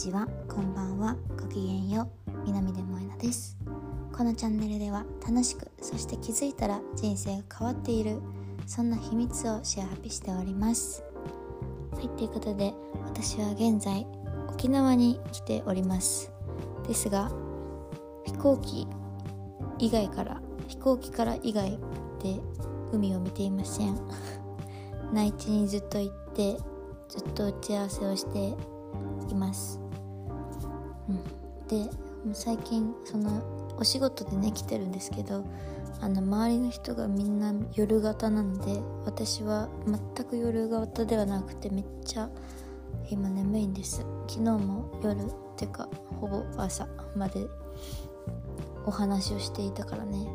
ちは。こんばんは。ごきげんよう。南出萌なです。このチャンネルでは楽しくそして気づいたら人生が変わっている。そんな秘密をシェアハピしております。はいということで私は現在沖縄に来ております。ですが飛行機以外から飛行機から以外で海を見ていません。内地にずっと行ってずっと打ち合わせをしています、うん、で最近そのお仕事でね来てるんですけどあの周りの人がみんな夜型なので私は全く夜型ではなくてめっちゃ今眠いんです。昨日も夜ってかほぼ朝までお話をしていたからね。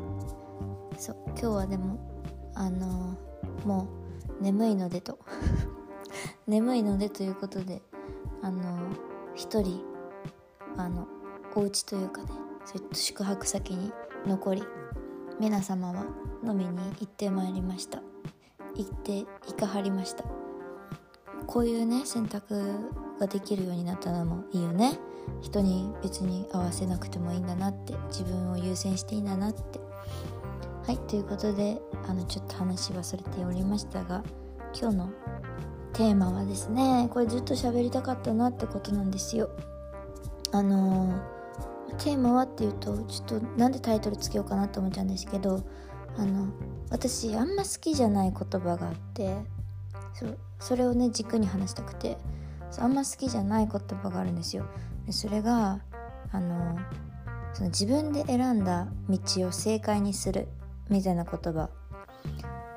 そう今日はでもあのー、もう眠いのでと。眠いのでということであの一人あのお家というかねそういった宿泊先に残り皆様は飲みに行ってまいりました。行っていかはりました。こういうね選択ができるようになったのもいいよね。人に別に合わせなくてもいいんだなって自分を優先していいんだなって。はいということであのちょっと話はそれておりましたが今日のテーマはですねこれずっと喋りたかったなってことなんですよ。あの、テーマはっていうとちょっとなんでタイトルつけようかなと思っちゃうんですけどあの私あんま好きじゃない言葉があってそそれをね軸に話したくてあんま好きじゃない言葉があるんですよ。でそれがあのその自分で選んだ道を正解にするみたいな言葉。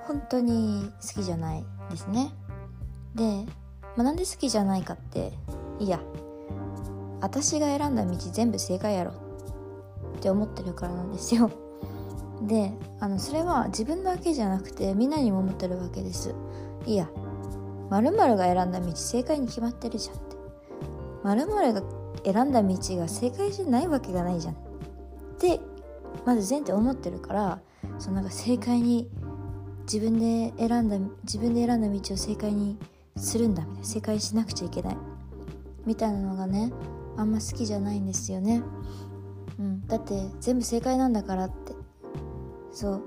本当に好きじゃないですね。で、まあ、なんで好きじゃないかっていや私が選んだ道全部正解やろ。って思ってるからなんですよ。であのそれは自分だけじゃなくてみんなにも思ってるわけです。いや〇〇が選んだ道正解に決まってるじゃんって。〇〇が選んだ道が正解じゃないわけがないじゃん。ってまず前提思ってるからそのなんか正解に自分で選んだ自分で選んだ道を正解にするんだみたいな。正解しなくちゃいけない。みたいなのがねあんま好きじゃないんですよね。うん。だって全部正解なんだからって。そう。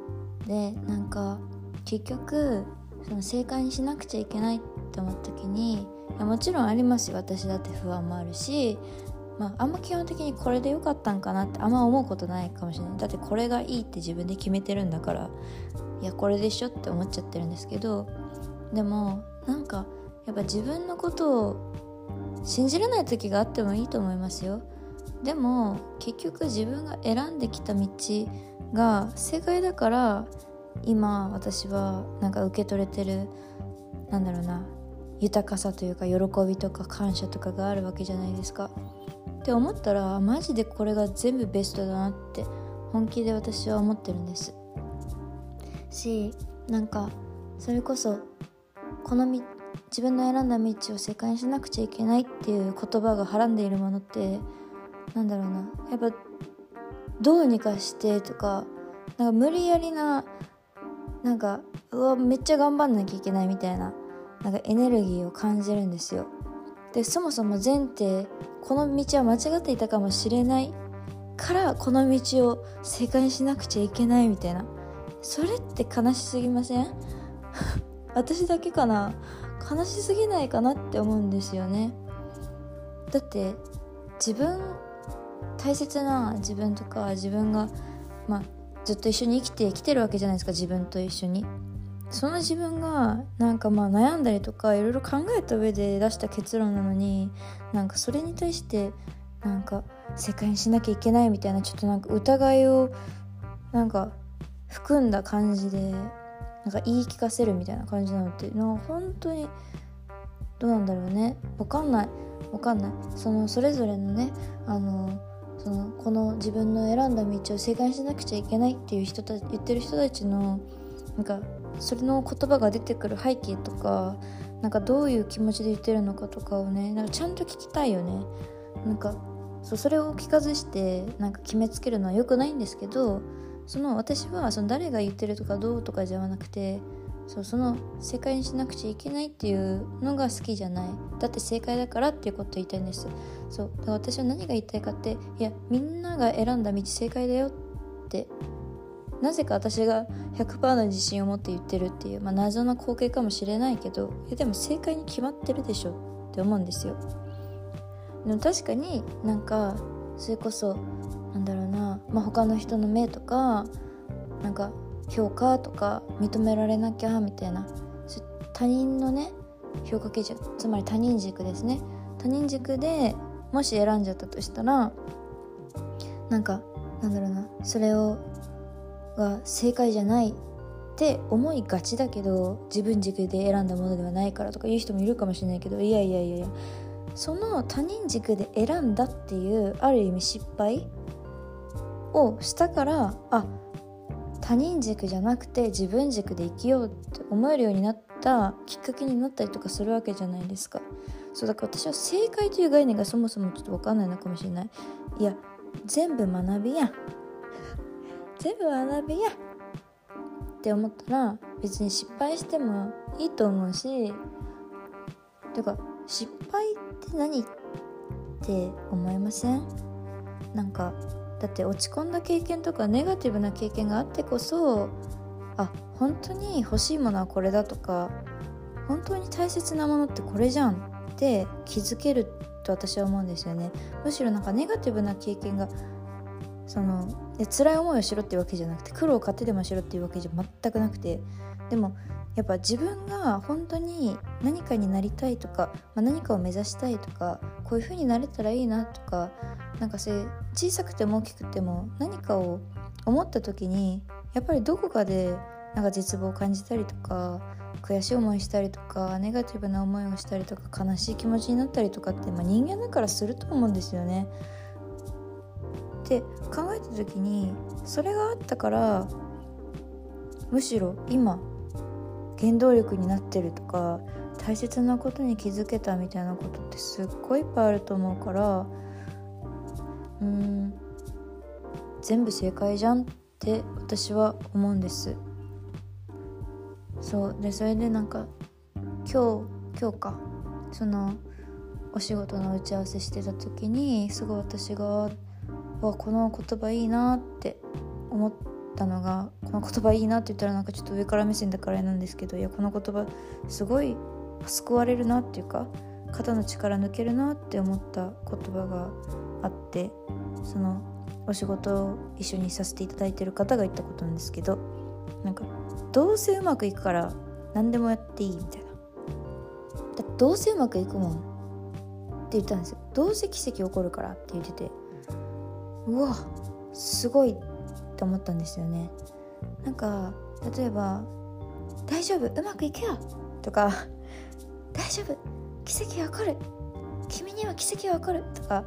でなんか結局その正解にしなくちゃいけないって思った時にいやもちろんありますよ。私だって不安もあるし。まあ、あんま基本的にこれで良かったんかなってあんま思うことないかもしれない。だってこれがいいって自分で決めてるんだから。いやこれでしょって思っちゃってるんですけど。でもなんかやっぱ自分のことを信じれない時があってもいいと思いますよ。でも結局自分が選んできた道が正解だから今私はなんか受け取れてるなんだろうな豊かさというか喜びとか感謝とかがあるわけじゃないですか。って思ったらマジでこれが全部ベストだなって本気で私は思ってるんです。しなんかそれこそこの道自分の選んだ道を世界にしなくちゃいけないっていう言葉がはらんでいるものってなんだろうな。やっぱどうにかしてとかなんか無理やりななんかうわめっちゃ頑張んなきゃいけないみたいななんかエネルギーを感じるんですよ。でそもそも前提この道は間違っていたかもしれないからこの道を正解にしなくちゃいけないみたいな。それって悲しすぎません？私だけかな？悲しすぎないかなって思うんですよね。だって自分大切な自分とか自分がまあずっと一緒に生きてきてるわけじゃないですか自分と一緒に。その自分がなんかまあ悩んだりとかいろいろ考えた上で出した結論なのになんかそれに対してなんか世界にしなきゃいけないみたいなちょっとなんか疑いをなんか含んだ感じでなんか言い聞かせるみたいな感じなのってなんか本当にどうなんだろうね。わかんない。わかんない。そのそれぞれのねあのそのこの自分の選んだ道を正解しなくちゃいけないっていう人た言ってる人たちのなんかそれの言葉が出てくる背景とかなんかどういう気持ちで言ってるのかとかをねなんかちゃんと聞きたいよね。なんかそうそれを聞かずしてなんか決めつけるのは良くないんですけどその私はその誰が言ってるとかどうとかじゃなくてそうその正解にしなくちゃいけないっていうのが好きじゃない。だって正解だからっていうことを言いたいんです。そうだから私は何が言いたいかっていやみんなが選んだ道正解だよって。なぜか私が100%の自信を持って言ってるっていう、まあ、謎の光景かもしれないけどいやでも正解に決まってるでしょって思うんですよ。でも確かになんかそれこそなんだろうな、まあ、他の人の目とかなんか評価とか認められなきゃみたいな。他人のね評価基準。つまり他人軸ですね。他人軸でもし選んじゃったとしたらなんかなんだろうな。それをが正解じゃないって思いがちだけど自分軸で選んだものではないからとか言う人もいるかもしれないけどいやいやいやいや。その他人軸で選んだっていうある意味失敗をしたからあ他人軸じゃなくて自分軸で生きようって思えるようになったきっかけになったりとかするわけじゃないですか。そうだから私は正解という概念がそもそもちょっと分かんないのかもしれない。いや全部学びや。全部学びや。って思ったら別に失敗してもいいと思うしてか失敗って何って思いません？なんかだって落ち込んだ経験とかネガティブな経験があってこそあ本当に欲しいものはこれだとか本当に大切なものってこれじゃんって気づけると私は思うんですよね。むしろなんかネガティブな経験がその辛い思いをしろっていうわけじゃなくて苦労を買ってでもしろっていうわけじゃ全くなくてでもやっぱ自分が本当に何かになりたいとか、まあ、何かを目指したいとかこういう風になれたらいいなとかなんかそういう小さくても大きくても何かを思った時にやっぱりどこかでなんか絶望を感じたりとか悔しい思いしたりとかネガティブな思いをしたりとか悲しい気持ちになったりとかって、まあ、人間だからすると思うんですよね。って考えた時にそれがあったからむしろ今原動力になってるとか大切なことに気づけたみたいなことってすっごいいっぱいあると思うからうん全部正解じゃんって私は思うんです。そう。でそれでなんか今日今日か。そのお仕事の打ち合わせしてた時にすごい私がわこの言葉いいなって思ったのがこの言葉いいなって言ったらなんかちょっと上から目線だからあれなんですけどいやこの言葉すごい救われるなっていうか肩の力抜けるなって思った言葉があってそのお仕事を一緒にさせていただいてる方が言ったことなんですけどなんかどうせうまくいくから何でもやっていいみたいな。だどうせうまくいくもんって言ったんですよ。どうせ奇跡起こるからって言っててうわすごいって思ったんですよね。なんか例えば「大丈夫うまくいくよ」とか「大丈夫奇跡が起こる君には奇跡が起こる」とか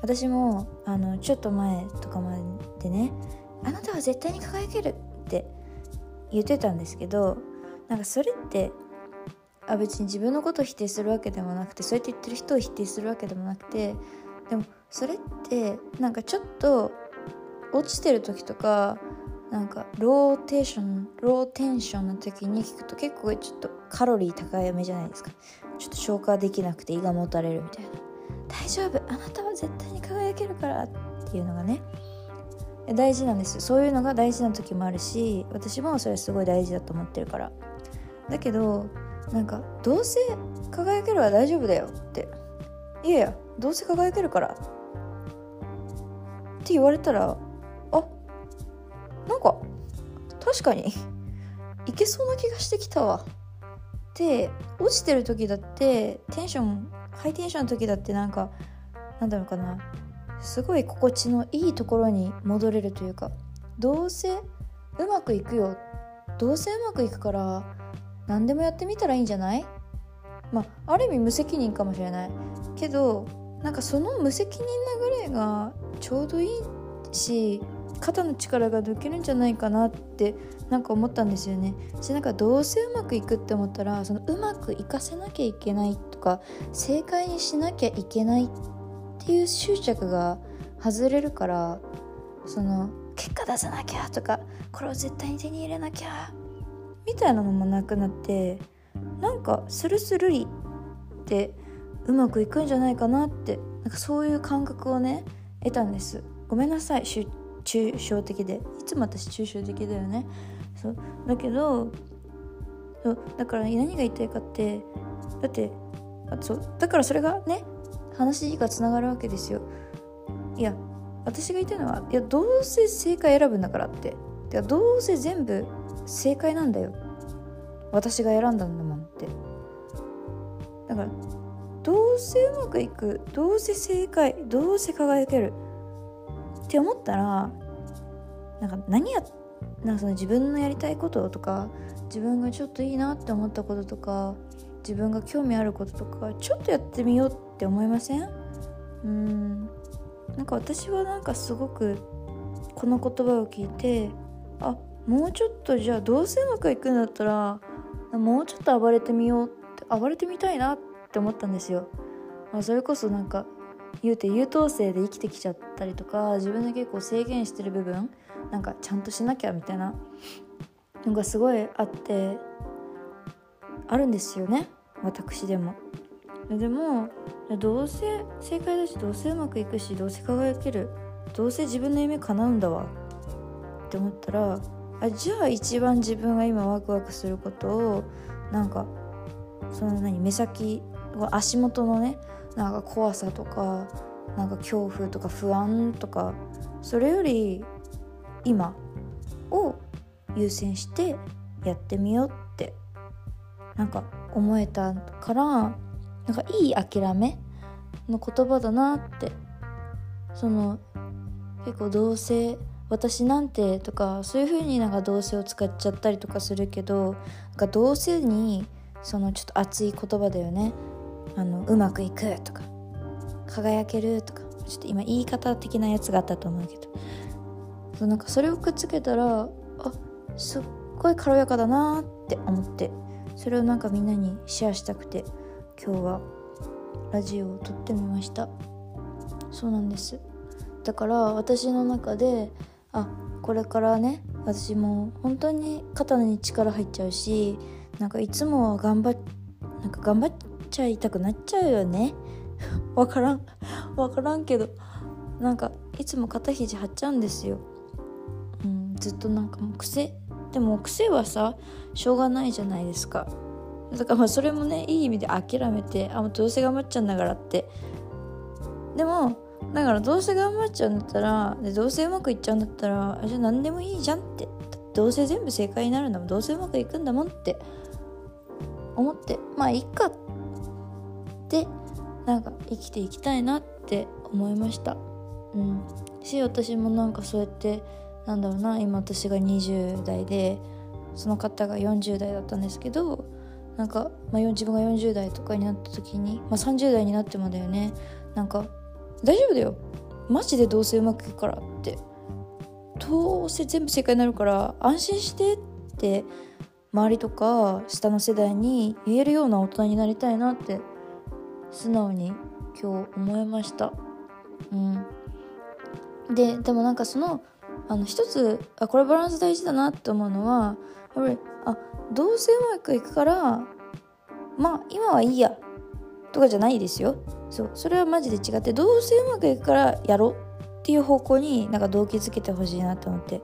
私もあのちょっと前とかまでね「あなたは絶対に輝ける」って言ってたんですけどなんかそれってあ別に自分のことを否定するわけでもなくてそうやって言ってる人を否定するわけでもなくてでもそれってなんかちょっと落ちてる時とかなんかローテーションローテンションの時に聞くと結構ちょっとカロリー高いめじゃないですか。ちょっと消化できなくて胃がもたれるみたいな。大丈夫。あなたは絶対に輝けるからっていうのがね。大事なんですそういうのが大事な時もあるし私もそれすごい大事だと思ってるから。だけどなんかどうせ輝けるは大丈夫だよって。いやいやどうせ輝けるからって言われたらなんか確かにいけそうな気がしてきたわ。って落ちてる時だってテンションハイテンションの時だってなんかなんだろうかな。すごい心地のいいところに戻れるというかどうせうまくいくよ。どうせうまくいくから何でもやってみたらいいんじゃない？まあある意味無責任かもしれない。けどなんかその無責任なぐらいがちょうどいいし肩の力が抜けるんじゃないかなってなんか思ったんですよね。しなんかどうせうまくいくって思ったらそのうまくいかせなきゃいけないとか正解にしなきゃいけないっていう執着が外れるからその結果出さなきゃとかこれを絶対に手に入れなきゃみたいなのもなくなってなんかスルスルリってうまくいくんじゃないかなってなんかそういう感覚をね得たんです。ごめんなさい抽象的で。いつも私抽象的だよね。そう。だけどそう。だから何が言いたいかってだってあそう。だからそれがね話がつながるわけですよ。いや私が言いたいのはいやどうせ正解選ぶんだからって。てかどうせ全部正解なんだよ。私が選んだんだもんって。だからどうせうまくいくどうせ正解どうせ輝けるって思ったらなんか何やなんかその自分のやりたいこととか自分がちょっといいなって思ったこととか自分が興味あることとかちょっとやってみようって思いません？うん。なんか私はなんかすごくこの言葉を聞いてあもうちょっとじゃあどうせうまくいくんだったらもうちょっと暴れてみようって暴れてみたいなって思ったんですよ、まあ、それこそなんか言うて優等生で生きてきちゃったりとか自分で結構制限してる部分なんかちゃんとしなきゃみたいなのがすごいあってあるんですよね。私でも。でもどうせ正解だしどうせうまくいくしどうせ輝けるどうせ自分の夢叶うんだわって思ったらあじゃあ一番自分が今ワクワクすることをなんかその何目先足元のねなんか怖さとかなんか恐怖とか不安とかそれより今を優先してやってみようってなんか思えたからなんかいい諦めの言葉だなってその結構どうせ私なんてとかそういう風になんかどうせを使っちゃったりとかするけどなんかどうせにそのちょっと熱い言葉だよね。あのうまくいくとか輝けるとかちょっと今言い方的なやつがあったと思うけど。そうなんかそれをくっつけたらあすっごい軽やかだなって思ってそれをなんかみんなにシェアしたくて今日はラジオを撮ってみました。そうなんです。だから私の中であこれからね私も本当に肩に力入っちゃうしなんかいつも頑張なんか頑張っちゃいたくなっちゃうよね。わからん。わからんけどなんかいつも肩肘張っちゃうんですよ、うん、ずっとなんかもう癖。でも癖はさしょうがないじゃないですか。だからまあそれもねいい意味で諦めてあもうどうせ頑張っちゃうんだからって。でもだからどうせ頑張っちゃうんだったらでどうせうまくいっちゃうんだったらじゃあ何でもいいじゃんって。どうせ全部正解になるんだもん。どうせうまくいくんだもんって思って。まあいいかってなんか生きていきたいなって思いました。うん。し私もなんかそうやってなんだろうな今私が20代でその方が40代だったんですけどなんか、まあ、自分が40代とかになった時に、まあ、30代になってもだよね。なんか大丈夫だよ。マジでどうせうまくいくからって。どうせ全部正解になるから安心してって周りとか下の世代に言えるような大人になりたいなって素直に今日思いました。うん。ででもなんかそのあの一つあこれバランス大事だなって思うのはやっぱりあどうせうまくいくからまあ今はいいやとかじゃないですよ。そうそれはマジで違ってどうせうまくいくからやろうっていう方向になんか動機づけてほしいなと思って。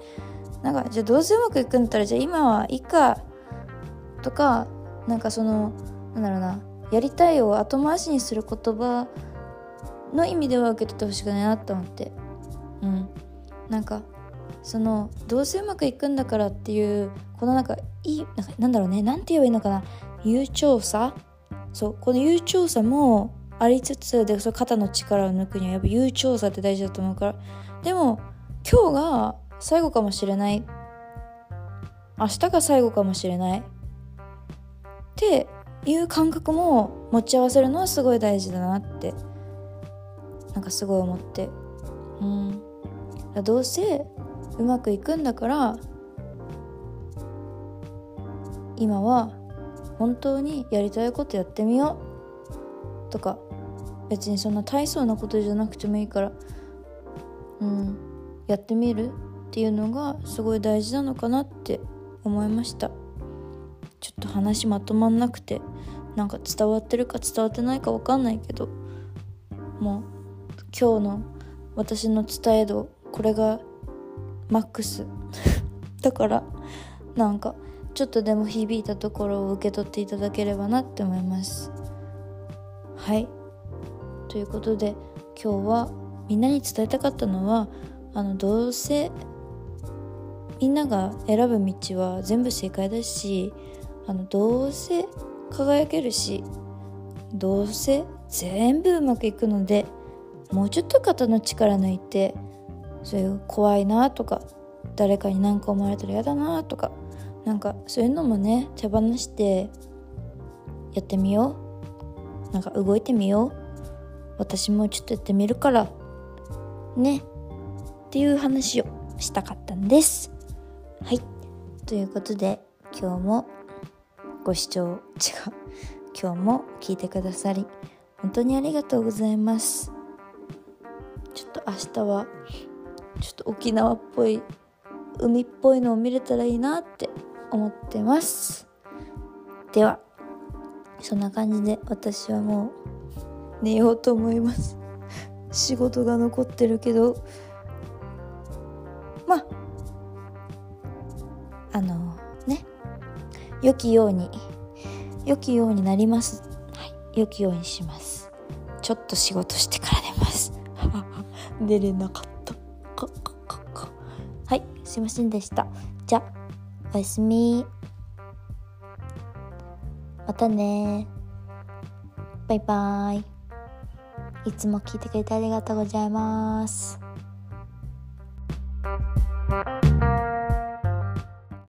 なんかじゃあどうせうまくいくんだったらじゃあ今はいいかとかなんかそのなんだろうな。やりたいを後回しにする言葉の意味では受け取ってほしくないなと思って。うん。なんかそのどうせうまくいくんだからっていうこのなんかいいなんかなんだろうね。なんて言えばいいのかな。悠長さそう。この悠長さもありつつでそ肩の力を抜くにはやっぱ悠長さって大事だと思うから。でも今日が最後かもしれない。明日が最後かもしれない。っていう感覚も持ち合わせるのはすごい大事だなってなんかすごい思って。うん。どうせうまくいくんだから今は本当にやりたいことやってみよう。とか別にそんな大層なことじゃなくてもいいからうん。やってみるっていうのがすごい大事なのかなって思いました。ちょっと話まとまんなくてなんか伝わってるか伝わってないか分かんないけどもう今日の私の伝え度これがマックス。だからなんかちょっとでも響いたところを受け取っていただければなって思います。はい。ということで今日はみんなに伝えたかったのはあのどうせみんなが選ぶ道は全部正解だしあのどうせ輝けるしどうせ全部うまくいくのでもうちょっと肩の力抜いてそういう怖いなとか誰かに何か思われたら嫌だなとかなんかそういうのもね手放してやってみよう。なんか動いてみよう。私もちょっとやってみるからね。っていう話をしたかったんです。はい。ということで今日もご視聴違う。今日も聞いてくださり本当にありがとうございます。ちょっと明日はちょっと沖縄っぽい海っぽいのを見れたらいいなって思ってます。ではそんな感じで私はもう寝ようと思います。仕事が残ってるけど。まああのね。良きように良きようになります。はい。良きようにします。ちょっと仕事してから寝ます。寝れなかった。かかかかはい。すいませんでした。じゃおやすみ。またね。バイバーイ。いつも聞いてくれてありがとうございます。